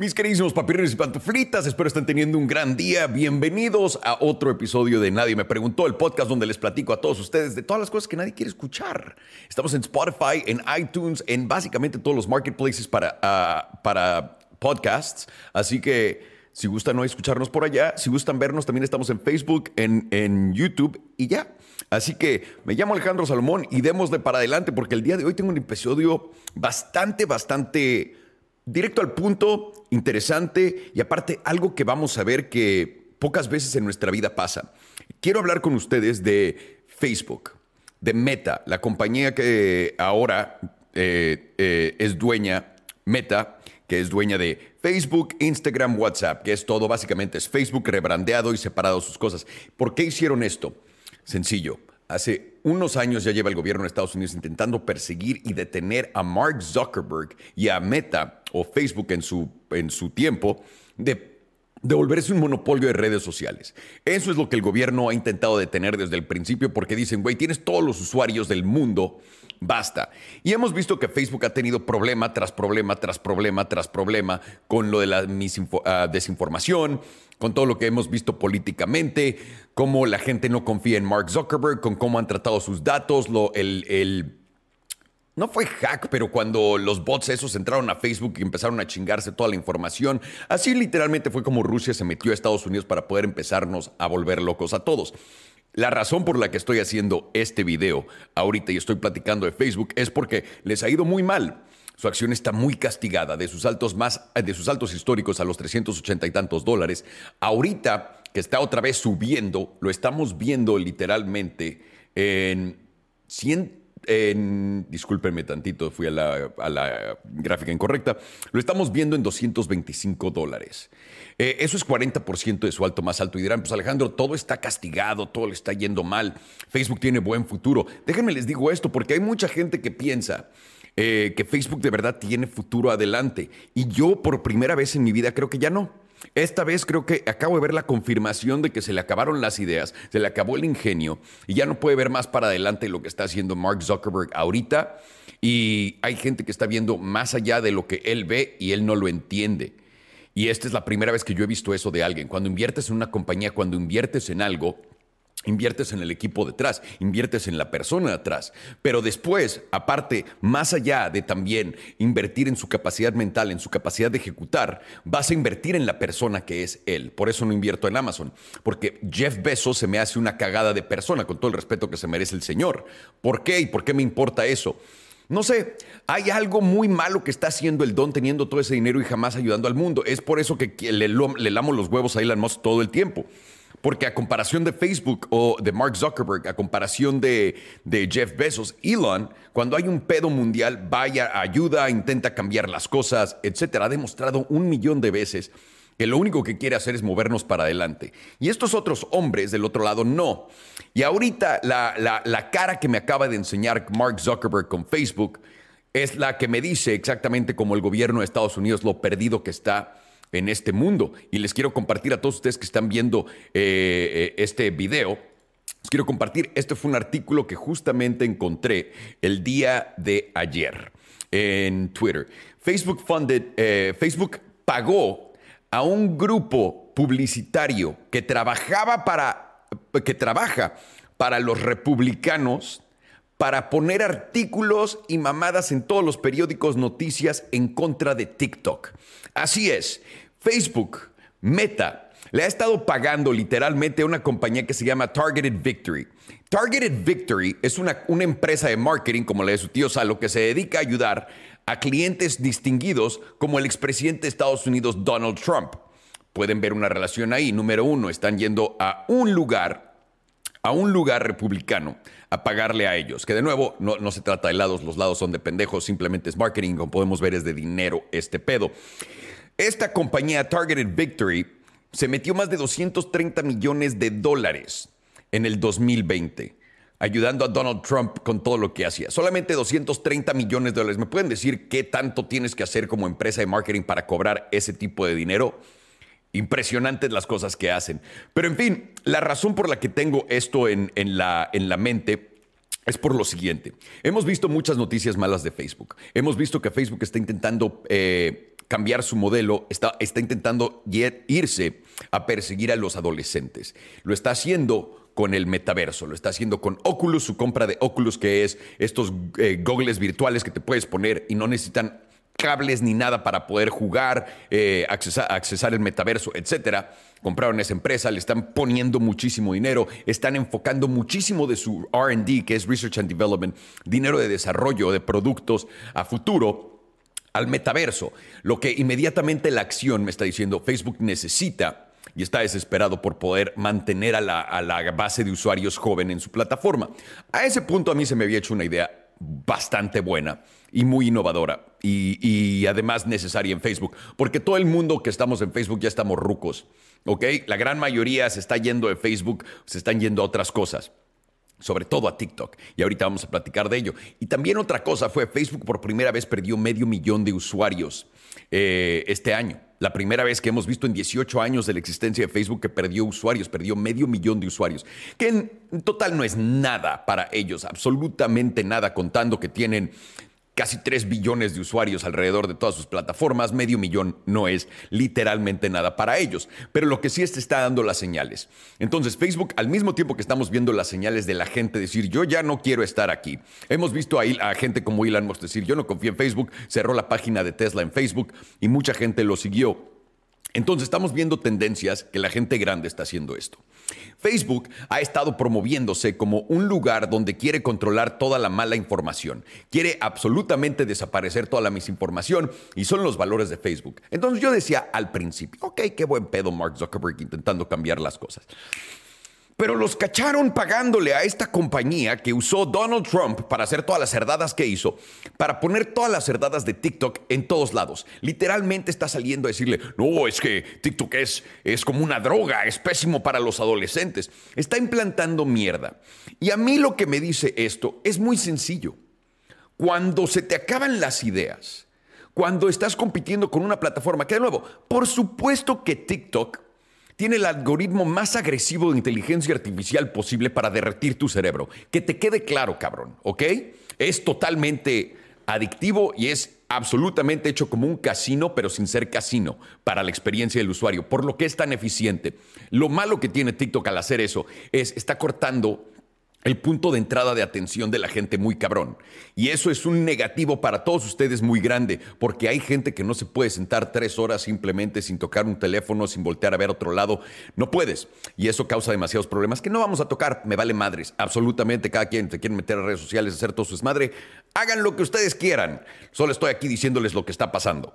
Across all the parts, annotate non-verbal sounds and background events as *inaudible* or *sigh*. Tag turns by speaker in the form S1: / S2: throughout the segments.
S1: Mis queridísimos papirreros y pantuflitas, espero estén teniendo un gran día. Bienvenidos a otro episodio de Nadie me preguntó, el podcast donde les platico a todos ustedes de todas las cosas que nadie quiere escuchar. Estamos en Spotify, en iTunes, en básicamente todos los marketplaces para, ah, para podcasts. Así que si gustan no escucharnos por allá, si gustan vernos, también estamos en Facebook, en, en YouTube y ya. Así que me llamo Alejandro Salomón y démosle para adelante porque el día de hoy tengo un episodio bastante, bastante directo al punto, interesante y aparte algo que vamos a ver que pocas veces en nuestra vida pasa. Quiero hablar con ustedes de Facebook, de Meta, la compañía que ahora eh, eh, es dueña, Meta, que es dueña de Facebook, Instagram, WhatsApp, que es todo, básicamente es Facebook rebrandeado y separado sus cosas. ¿Por qué hicieron esto? Sencillo. Hace unos años ya lleva el gobierno de Estados Unidos intentando perseguir y detener a Mark Zuckerberg y a Meta o Facebook en su, en su tiempo de de volverse un monopolio de redes sociales. Eso es lo que el gobierno ha intentado detener desde el principio porque dicen, güey, tienes todos los usuarios del mundo, basta. Y hemos visto que Facebook ha tenido problema tras problema, tras problema, tras problema con lo de la uh, desinformación, con todo lo que hemos visto políticamente, cómo la gente no confía en Mark Zuckerberg, con cómo han tratado sus datos, lo, el, el no fue hack, pero cuando los bots esos entraron a Facebook y empezaron a chingarse toda la información, así literalmente fue como Rusia se metió a Estados Unidos para poder empezarnos a volver locos a todos. La razón por la que estoy haciendo este video ahorita y estoy platicando de Facebook es porque les ha ido muy mal. Su acción está muy castigada de sus altos más de sus altos históricos a los 380 y tantos dólares. Ahorita que está otra vez subiendo, lo estamos viendo literalmente en 100 discúlpenme tantito, fui a la, gráfica incorrecta, lo estamos viendo en 225 dólares. Eh, eso es 40% de su alto más alto. Y dirán, pues Alejandro, todo está castigado, todo le está yendo mal, Facebook tiene buen futuro. Déjenme les digo esto, porque hay mucha gente que piensa eh, que Facebook de verdad tiene futuro adelante. Y yo por primera vez en mi vida creo que ya no. Esta vez creo que acabo de ver la confirmación de que se le acabaron las ideas, se le acabó el ingenio y ya no puede ver más para adelante lo que está haciendo Mark Zuckerberg ahorita. Y hay gente que está viendo más allá de lo que él ve y él no lo entiende. Y esta es la primera vez que yo he visto eso de alguien. Cuando inviertes en una compañía, cuando inviertes en algo, Inviertes en el equipo detrás, inviertes en la persona detrás, pero después, aparte, más allá de también invertir en su capacidad mental, en su capacidad de ejecutar, vas a invertir en la persona que es él. Por eso no invierto en Amazon, porque Jeff Bezos se me hace una cagada de persona, con todo el respeto que se merece el señor. ¿Por qué y por qué me importa eso? No sé, hay algo muy malo que está haciendo el Don teniendo todo ese dinero y jamás ayudando al mundo. Es por eso que le, le lamo los huevos a Elon Musk todo el tiempo. Porque a comparación de Facebook o de Mark Zuckerberg, a comparación de, Jeff Bezos, Elon, cuando hay un pedo mundial, vaya, ayuda, intenta cambiar las cosas, etcétera. Ha demostrado un millón de veces que lo único que quiere hacer es movernos para adelante. Y estos otros hombres del otro lado no. Y ahorita la, la cara que me acaba de enseñar Mark Zuckerberg con Facebook es la que me dice exactamente como el gobierno de Estados Unidos lo perdido que está en este mundo. Y les quiero compartir a todos ustedes que están viendo eh, eh, este video. Les quiero compartir, este fue un artículo que justamente encontré el día de ayer en Twitter. Facebook funded, eh, Facebook pagó a un grupo publicitario que trabajaba para, que trabaja para los republicanos para poner artículos y mamadas en todos los periódicos noticias en contra de TikTok. Así es, Facebook, Meta, le ha estado pagando literalmente a una compañía que se llama Targeted Victory. Targeted Victory es una, una empresa de marketing, como la de su tío Salo, que se dedica a ayudar a clientes distinguidos como el expresidente de Estados Unidos Donald Trump. Pueden ver una relación ahí. Número uno, están yendo a un lugar a un lugar republicano a pagarle a ellos. Que de nuevo, no, se trata de lados, los lados son de pendejos, simplemente es marketing, como podemos ver es de dinero este pedo. Esta compañía Targeted Victory se metió más de 230 millones de dólares en el 2020 ayudando a Donald Trump con todo lo que hacía. Solamente 230 millones de dólares. ¿Me pueden decir qué tanto tienes que hacer como empresa de marketing para cobrar ese tipo de dinero? Impresionantes las cosas que hacen. Pero en fin, la razón por la que tengo esto en, la, en la mente es por lo siguiente. Hemos visto muchas noticias malas de Facebook. Hemos visto que Facebook está intentando eh, cambiar su modelo, está, está intentando irse a perseguir a los adolescentes. Lo está haciendo con el metaverso, lo está haciendo con Oculus, su compra de Oculus, que es estos eh, virtuales que te puedes poner y no necesitan cables ni nada para poder jugar, eh, accesar, el metaverso, etcétera. Compraron esa empresa, le están poniendo muchísimo dinero, están enfocando muchísimo de su RD, que es Research and Development, dinero de desarrollo de productos a futuro al metaverso. Lo que inmediatamente la acción me está diciendo, Facebook necesita y está desesperado por poder mantener a la, a la, base de usuarios joven en su plataforma. A ese punto a mí se me había hecho una idea bastante buena y muy innovadora y, además necesaria en Facebook, porque todo el mundo que estamos en Facebook ya estamos rucos, ¿ok? La gran mayoría se está yendo de Facebook, se están yendo a otras cosas sobre todo a TikTok. Y ahorita vamos a platicar de ello. Y también otra cosa fue, Facebook por primera vez perdió medio millón de usuarios eh, este año. La primera vez que hemos visto en 18 años de la existencia de Facebook que perdió usuarios, perdió medio millón de usuarios, que en total no es nada para ellos, absolutamente nada, contando que tienen casi 3 billones de usuarios alrededor de todas sus plataformas, medio millón no es literalmente nada para ellos, pero lo que sí es está dando las señales. Entonces Facebook, al mismo tiempo que estamos viendo las señales de la gente decir, yo ya no quiero estar aquí, hemos visto ahí a gente como Elon Musk decir, yo no confío en Facebook, cerró la página de Tesla en Facebook y mucha gente lo siguió. Entonces estamos viendo tendencias que la gente grande está haciendo esto. Facebook ha estado promoviéndose como un lugar donde quiere controlar toda la mala información, quiere absolutamente desaparecer toda la misinformación y son los valores de Facebook. Entonces yo decía al principio, ok, qué buen pedo Mark Zuckerberg intentando cambiar las cosas. Pero los cacharon pagándole a esta compañía que usó Donald Trump para hacer todas las cerdadas que hizo, para poner todas las cerdadas de TikTok en todos lados. Literalmente está saliendo a decirle, no, es que TikTok es, es como una droga, es pésimo para los adolescentes. Está implantando mierda. Y a mí lo que me dice esto es muy sencillo. Cuando se te acaban las ideas, cuando estás compitiendo con una plataforma, que de nuevo, por supuesto que TikTok tiene el algoritmo más agresivo de inteligencia artificial posible para derretir tu cerebro. Que te quede claro, cabrón, ¿ok? Es totalmente adictivo y es absolutamente hecho como un casino, pero sin ser casino para la experiencia del usuario, por lo que es tan eficiente. Lo malo que tiene TikTok al hacer eso es está cortando el punto de entrada de atención de la gente muy cabrón. Y eso es un negativo para todos ustedes muy grande, porque hay gente que no se puede sentar tres horas simplemente sin tocar un teléfono, sin voltear a ver otro lado. No puedes. Y eso causa demasiados problemas que no vamos a tocar. Me vale madres. Absolutamente cada quien te quiere meter a redes sociales, hacer todo su desmadre. Hagan lo que ustedes quieran. Solo estoy aquí diciéndoles lo que está pasando.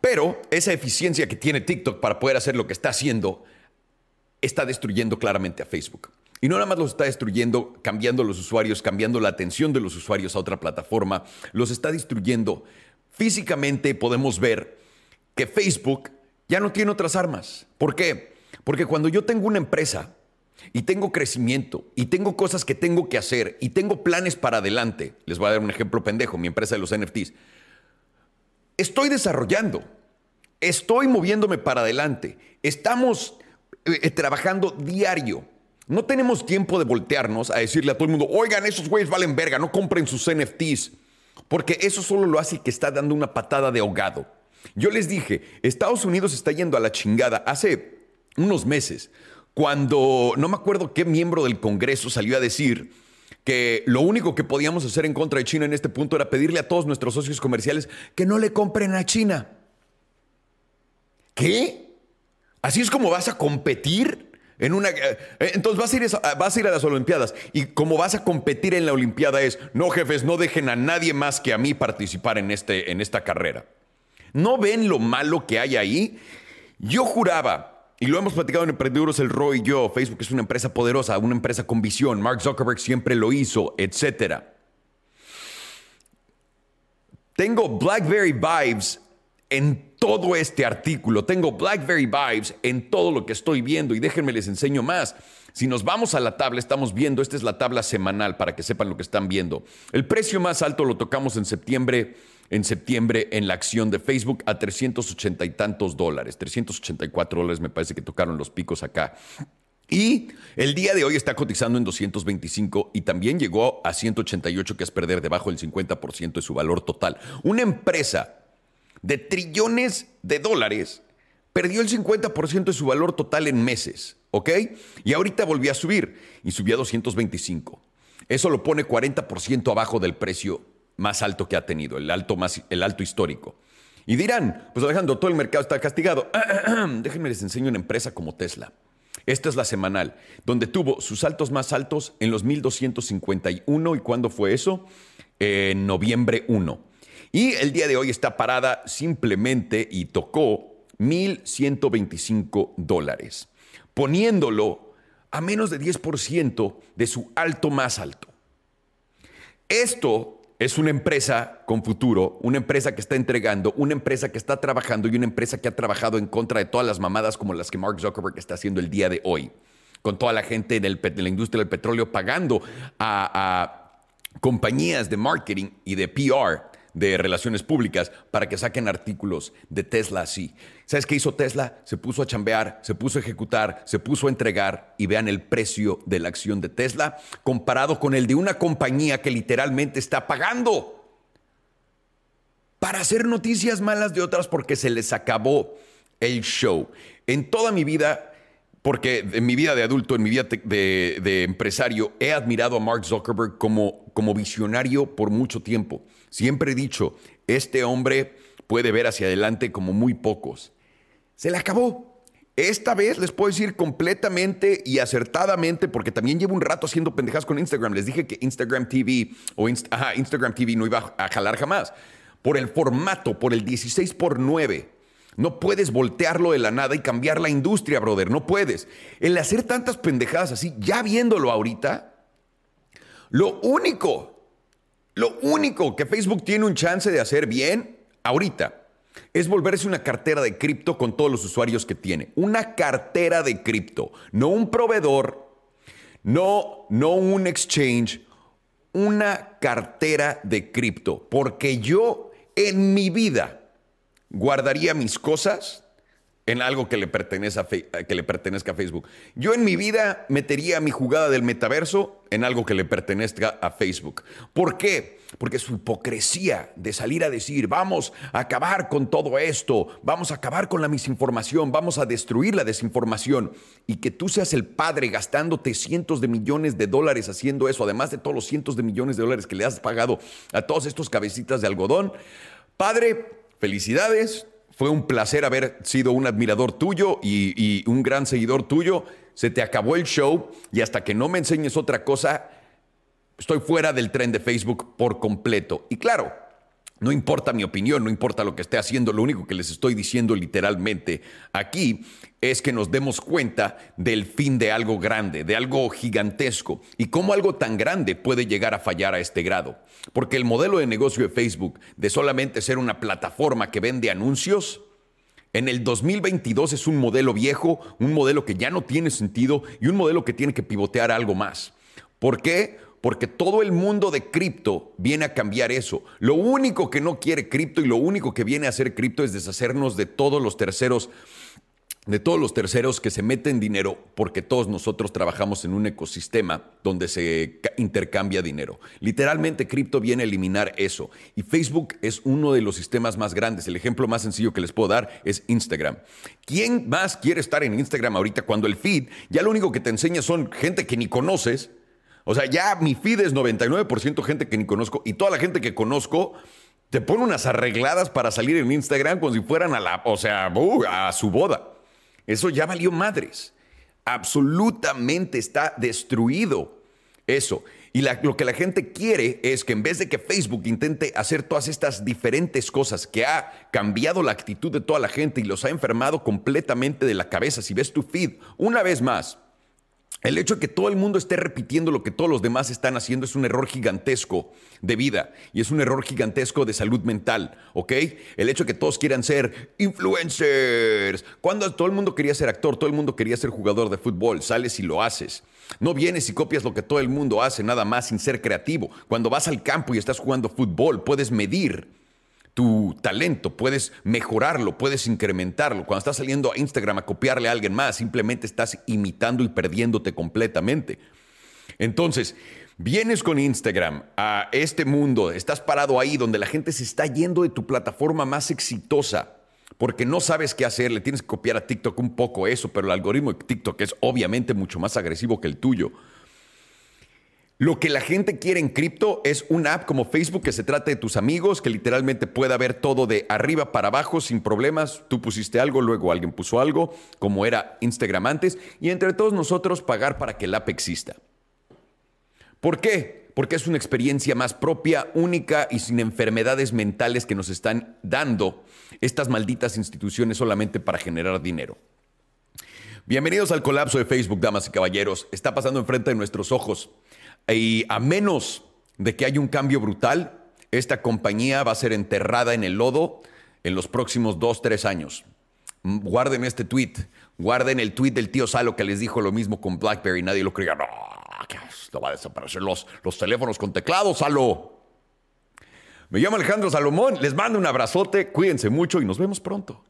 S1: Pero esa eficiencia que tiene TikTok para poder hacer lo que está haciendo está destruyendo claramente a Facebook. Y no nada más los está destruyendo, cambiando los usuarios, cambiando la atención de los usuarios a otra plataforma, los está destruyendo. Físicamente podemos ver que Facebook ya no tiene otras armas. ¿Por qué? Porque cuando yo tengo una empresa y tengo crecimiento y tengo cosas que tengo que hacer y tengo planes para adelante, les voy a dar un ejemplo pendejo, mi empresa de los NFTs, estoy desarrollando, estoy moviéndome para adelante, estamos eh, trabajando diario no tenemos tiempo de voltearnos a decirle a todo el mundo, oigan, esos güeyes valen verga, no compren sus NFTs. Porque eso solo lo hace que está dando una patada de ahogado. Yo les dije, Estados Unidos está yendo a la chingada hace unos meses, cuando no me acuerdo qué miembro del Congreso salió a decir que lo único que podíamos hacer en contra de China en este punto era pedirle a todos nuestros socios comerciales que no le compren a China. ¿Qué? ¿Así es como vas a competir? En una, eh, entonces vas a, ir a, vas a ir a las Olimpiadas y como vas a competir en la Olimpiada es, no jefes, no dejen a nadie más que a mí participar en, este, en esta carrera. ¿No ven lo malo que hay ahí? Yo juraba, y lo hemos platicado en Emprendedores el Roy y yo, Facebook es una empresa poderosa, una empresa con visión, Mark Zuckerberg siempre lo hizo, etc. Tengo BlackBerry Vibes en todo este artículo. Tengo BlackBerry Vibes en todo lo que estoy viendo y déjenme les enseño más. Si nos vamos a la tabla, estamos viendo, esta es la tabla semanal para que sepan lo que están viendo. El precio más alto lo tocamos en septiembre, en septiembre en la acción de Facebook a 380 y tantos dólares, 384 dólares me parece que tocaron los picos acá. Y el día de hoy está cotizando en 225 y también llegó a 188, que es perder debajo del 50% de su valor total. Una empresa de trillones de dólares perdió el 50% de su valor total en meses, ¿ok? Y ahorita volvió a subir y subió a 225. Eso lo pone 40% abajo del precio más alto que ha tenido, el alto, más, el alto histórico. Y dirán, pues Alejandro, todo el mercado está castigado. *clears throat* Déjenme les enseño una empresa como Tesla. Esta es la semanal, donde tuvo sus saltos más altos en los 1251. ¿Y cuándo fue eso? En noviembre 1. Y el día de hoy está parada simplemente y tocó 1.125 dólares, poniéndolo a menos de 10% de su alto más alto. Esto es una empresa con futuro, una empresa que está entregando, una empresa que está trabajando y una empresa que ha trabajado en contra de todas las mamadas como las que Mark Zuckerberg está haciendo el día de hoy, con toda la gente de la industria del petróleo pagando a compañías de marketing y de PR de relaciones públicas para que saquen artículos de Tesla así. ¿Sabes qué hizo Tesla? Se puso a chambear, se puso a ejecutar, se puso a entregar y vean el precio de la acción de Tesla comparado con el de una compañía que literalmente está pagando para hacer noticias malas de otras porque se les acabó el show. En toda mi vida porque en mi vida de adulto, en mi vida de, empresario, he admirado a Mark Zuckerberg como, visionario por mucho tiempo. Siempre he dicho, este hombre puede ver hacia adelante como muy pocos. Se le acabó. Esta vez les puedo decir completamente y acertadamente, porque también llevo un rato haciendo pendejas con Instagram. Les dije que Instagram TV o Instagram TV no iba a jalar jamás. Por el formato, por el 16 por 9. No puedes voltearlo de la nada y cambiar la industria, brother. No puedes. El hacer tantas pendejadas así, ya viéndolo ahorita, lo único lo único que Facebook tiene un chance de hacer bien ahorita es volverse una cartera de cripto con todos los usuarios que tiene. Una cartera de cripto, no un proveedor, no, no un exchange, una cartera de cripto. Porque yo en mi vida guardaría mis cosas en algo que le, pertenece a que le pertenezca a Facebook. Yo en mi vida metería mi jugada del metaverso en algo que le pertenezca a Facebook. ¿Por qué? Porque su hipocresía de salir a decir, vamos a acabar con todo esto, vamos a acabar con la misinformación, vamos a destruir la desinformación, y que tú seas el padre gastándote cientos de millones de dólares haciendo eso, además de todos los cientos de millones de dólares que le has pagado a todos estos cabecitas de algodón. Padre, felicidades, fue un placer haber sido un admirador tuyo y, un gran seguidor tuyo. Se te acabó el show y hasta que no me enseñes otra cosa, estoy fuera del tren de Facebook por completo. Y claro, no importa mi opinión, no importa lo que esté haciendo, lo único que les estoy diciendo literalmente aquí es que nos demos cuenta del fin de algo grande, de algo gigantesco y cómo algo tan grande puede llegar a fallar a este grado. Porque el modelo de negocio de Facebook, de solamente ser una plataforma que vende anuncios, en el 2022 es un modelo viejo, un modelo que ya no tiene sentido y un modelo que tiene que pivotear algo más. ¿Por qué? Porque todo el mundo de cripto viene a cambiar eso. Lo único que no quiere cripto y lo único que viene a hacer cripto es deshacernos de todos los terceros de todos los terceros que se meten dinero, porque todos nosotros trabajamos en un ecosistema donde se intercambia dinero. Literalmente, cripto viene a eliminar eso. Y Facebook es uno de los sistemas más grandes. El ejemplo más sencillo que les puedo dar es Instagram. ¿Quién más quiere estar en Instagram ahorita cuando el feed ya lo único que te enseña son gente que ni conoces? O sea, ya mi feed es 99% gente que ni conozco y toda la gente que conozco te pone unas arregladas para salir en Instagram como si fueran a la, o sea, uh, a su boda. Eso ya valió madres. Absolutamente está destruido eso. Y lo que la gente quiere es que en vez de que Facebook intente hacer todas estas diferentes cosas que ha cambiado la actitud de toda la gente y los ha enfermado completamente de la cabeza, si ves tu feed una vez más, el hecho de que todo el mundo esté repitiendo lo que todos los demás están haciendo es un error gigantesco de vida y es un error gigantesco de salud mental, ¿ok? El hecho de que todos quieran ser influencers. Cuando todo el mundo quería ser actor, todo el mundo quería ser jugador de fútbol, sales y lo haces. No vienes y copias lo que todo el mundo hace, nada más sin ser creativo. Cuando vas al campo y estás jugando fútbol, puedes medir tu talento, puedes mejorarlo, puedes incrementarlo. Cuando estás saliendo a Instagram a copiarle a alguien más, simplemente estás imitando y perdiéndote completamente. Entonces, vienes con Instagram a este mundo, estás parado ahí donde la gente se está yendo de tu plataforma más exitosa porque no sabes qué hacer, le tienes que copiar a TikTok un poco eso, pero el algoritmo de TikTok es obviamente mucho más agresivo que el tuyo. Lo que la gente quiere en cripto es una app como Facebook que se trate de tus amigos, que literalmente pueda ver todo de arriba para abajo sin problemas. Tú pusiste algo, luego alguien puso algo, como era Instagram antes, y entre todos nosotros pagar para que el app exista. ¿Por qué? Porque es una experiencia más propia, única y sin enfermedades mentales que nos están dando estas malditas instituciones solamente para generar dinero. Bienvenidos al colapso de Facebook, damas y caballeros. Está pasando enfrente de nuestros ojos. Y a menos de que haya un cambio brutal, esta compañía va a ser enterrada en el lodo en los próximos dos, tres años. Guarden este tweet, guarden el tweet del tío Salo que les dijo lo mismo con BlackBerry. Nadie lo creía. No, no va a desaparecer los, los teléfonos con teclado, Salo. Me llamo Alejandro Salomón, les mando un abrazote, cuídense mucho y nos vemos pronto.